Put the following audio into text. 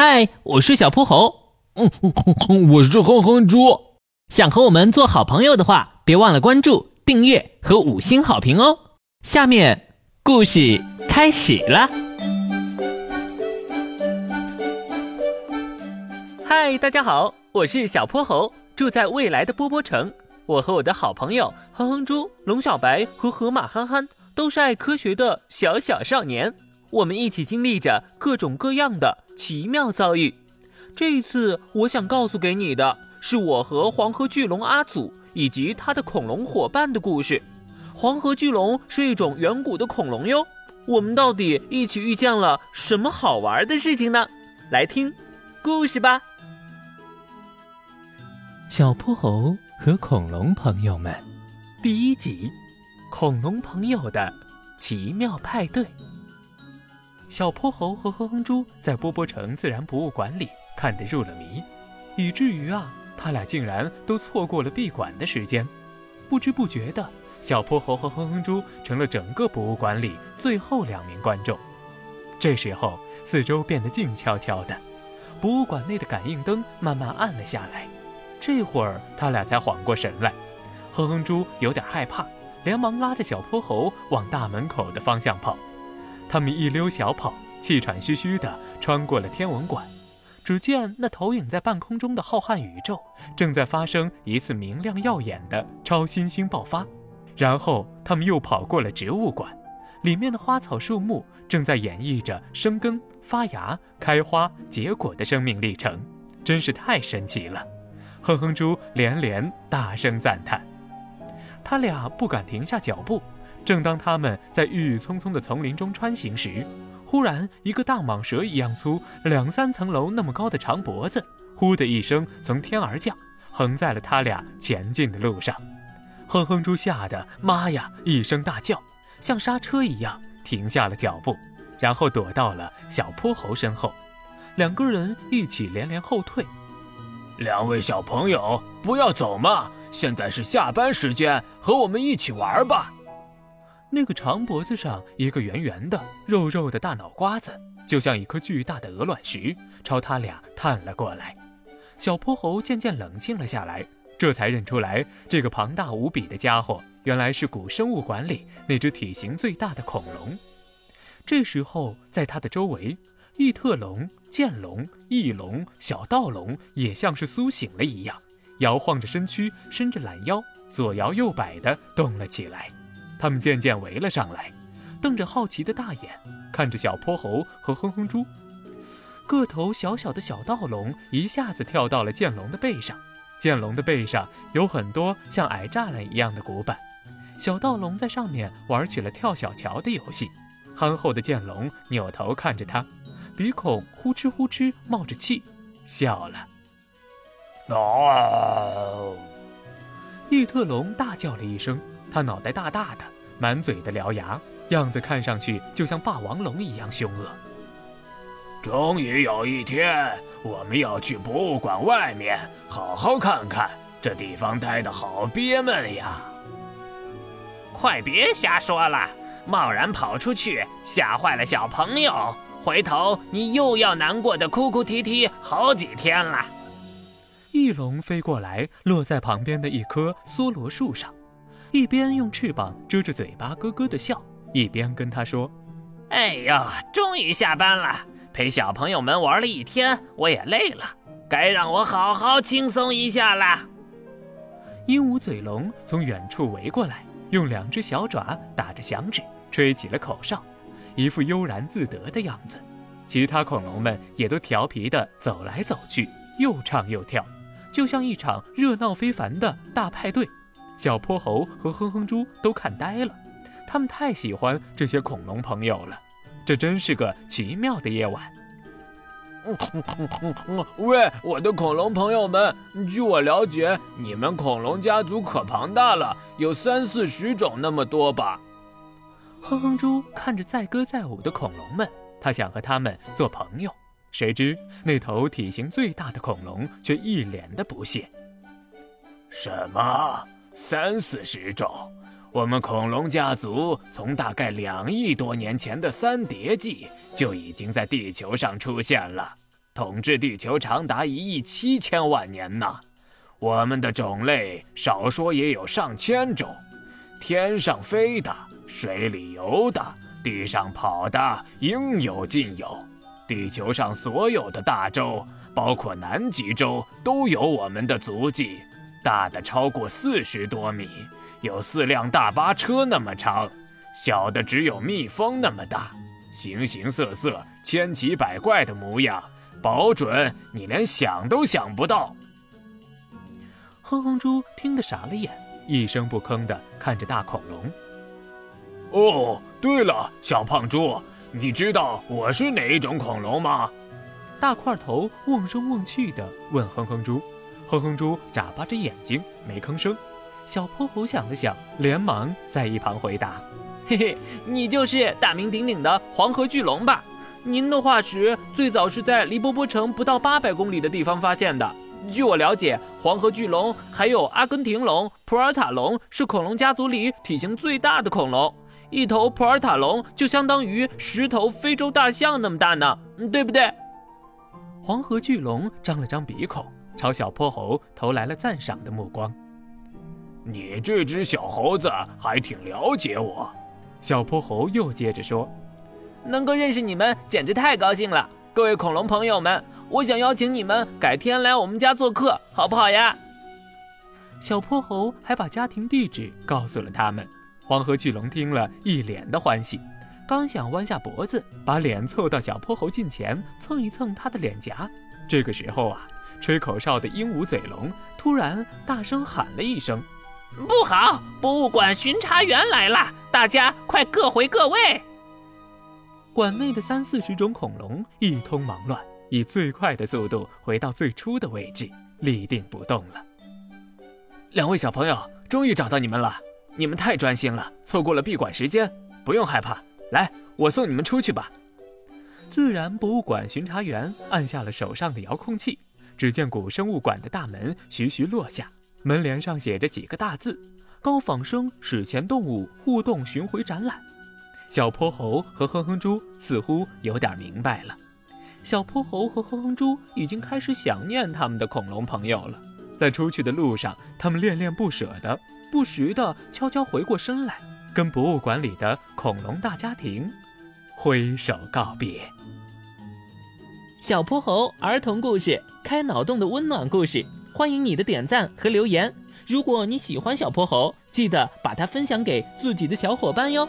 嗨，我是小泼猴。嗯，我是哼哼猪。想和我们做好朋友的话，别忘了关注、订阅和五星好评哦。下面故事开始了。嗨，大家好，我是小泼猴，住在未来的波波城。我和我的好朋友哼哼猪、龙小白和河马憨憨都是爱科学的小小少年。我们一起经历着各种各样的奇妙遭遇。这一次，我想告诉给你的是我和黄河巨龙阿祖以及他的恐龙伙伴的故事。黄河巨龙是一种远古的恐龙哟。我们到底一起遇见了什么好玩的事情呢？来听故事吧。小泼猴和恐龙朋友们，第一集：恐龙朋友的奇妙派对。小泼猴和哼哼猪在波波城自然博物馆里看得入了迷，以至于啊，他俩竟然都错过了闭馆的时间。不知不觉的，小泼猴和哼哼猪成了整个博物馆里最后两名观众。这时候，四周变得静悄悄的，博物馆内的感应灯慢慢暗了下来。这会儿，他俩才缓过神来。哼哼猪有点害怕，连忙拉着小泼猴往大门口的方向跑。他们一溜小跑，气喘吁吁地穿过了天文馆。只见那投影在半空中的浩瀚宇宙，正在发生一次明亮耀眼的超新星爆发。然后他们又跑过了植物馆，里面的花草树木正在演绎着生根、发芽、开花、结果的生命历程，真是太神奇了！哼哼猪连连大声赞叹。他俩不敢停下脚步。正当他们在郁郁葱葱的丛林中穿行时，忽然一个大蟒蛇一样粗、两三层楼那么高的长脖子，呼的一声从天而降，横在了他俩前进的路上。哼哼猪吓得妈呀一声大叫，像刹车一样停下了脚步，然后躲到了小泼猴身后。两个人一起连连后退。两位小朋友，不要走嘛！现在是下班时间，和我们一起玩吧。那个长脖子上一个圆圆的、肉肉的大脑瓜子，就像一颗巨大的鹅卵石，朝他俩探了过来。小泼猴渐渐冷静了下来，这才认出来，这个庞大无比的家伙原来是古生物馆里那只体型最大的恐龙。这时候，在他的周围，异特龙、剑龙、翼龙、小盗龙也像是苏醒了一样，摇晃着身躯，伸着懒腰，左摇右摆地动了起来。他们渐渐围了上来，瞪着好奇的大眼看着小泼猴和哼哼猪。个头小小的小盗龙一下子跳到了剑龙的背上，剑龙的背上有很多像矮栅栏一样的古板，小盗龙在上面玩起了跳小桥的游戏。憨厚的剑龙扭头看着他，鼻孔呼哧呼哧冒着气，笑了。哦！异特龙大叫了一声。他脑袋大大的，满嘴的獠牙，样子看上去就像霸王龙一样凶恶。终于有一天，我们要去博物馆外面好好看看，这地方待的好憋闷呀！快别瞎说了，贸然跑出去吓坏了小朋友，回头你又要难过的哭哭啼啼好几天了。翼龙飞过来，落在旁边的一棵梭罗树上。一边用翅膀遮着嘴巴咯咯的笑，一边跟他说：“哎呀，终于下班了，陪小朋友们玩了一天，我也累了，该让我好好轻松一下啦。”鹦鹉嘴龙从远处围过来，用两只小爪打着响指，吹起了口哨，一副悠然自得的样子。其他恐龙们也都调皮地走来走去，又唱又跳，就像一场热闹非凡的大派对。小泼猴和哼哼猪都看呆了，他们太喜欢这些恐龙朋友了，这真是个奇妙的夜晚。喂，我的恐龙朋友们，据我了解，你们恐龙家族可庞大了，有三四十种那么多吧？哼哼猪看着载歌载舞的恐龙们，他想和他们做朋友，谁知那头体型最大的恐龙却一脸的不屑。什么？三四十种，我们恐龙家族从大概两亿多年前的三叠纪就已经在地球上出现了，统治地球长达一亿七千万年呢。我们的种类少说也有上千种，天上飞的，水里游的，地上跑的，应有尽有。地球上所有的大洲，包括南极洲，都有我们的足迹，大的超过四十多米，有四辆大巴车那么长；小的只有蜜蜂那么大，形形色色、千奇百怪的模样，保准你连想都想不到。哼哼猪听得傻了眼，一声不吭地看着大恐龙。哦，对了，小胖猪，你知道我是哪一种恐龙吗？大块头瓮声瓮气地问哼哼猪。哼哼猪眨巴着眼睛，没吭声。小泼猴想了想，连忙在一旁回答：“嘿嘿，你就是大名鼎鼎的黄河巨龙吧？您的化石最早是在离波波城不到八百公里的地方发现的。”据我了解，黄河巨龙还有阿根廷龙、普尔塔龙是恐龙家族里体型最大的恐龙。一头普尔塔龙就相当于十头非洲大象那么大呢，对不对？黄河巨龙张了张鼻孔，朝小泼猴投来了赞赏的目光。你这只小猴子还挺了解我。小泼猴又接着说：“能够认识你们，简直太高兴了，各位恐龙朋友们。”我想邀请你们改天来我们家做客，好不好呀？小泼猴还把家庭地址告诉了他们。黄河巨龙听了一脸的欢喜，刚想弯下脖子，把脸凑到小泼猴近前蹭一蹭他的脸颊。这个时候啊，吹口哨的鹦鹉嘴龙突然大声喊了一声：“不好，博物馆巡查员来了！大家快各回各位！”馆内的三四十种恐龙一通忙乱。以最快的速度回到最初的位置，立定不动了。两位小朋友，终于找到你们了！你们太专心了，错过了闭馆时间。不用害怕，来，我送你们出去吧。自然博物馆巡查员按下了手上的遥控器，只见古生物馆的大门徐徐落下，门帘上写着几个大字：“高仿生史前动物互动巡回展览。”小泼猴和哼哼猪似乎有点明白了。小泼猴和哼哼猪已经开始想念他们的恐龙朋友了，在出去的路上，他们恋恋不舍的，不时的悄悄回过身来，跟博物馆里的恐龙大家庭挥手告别。小泼猴儿童故事，开脑洞的温暖故事，欢迎你的点赞和留言。如果你喜欢小泼猴，记得把它分享给自己的小伙伴哟。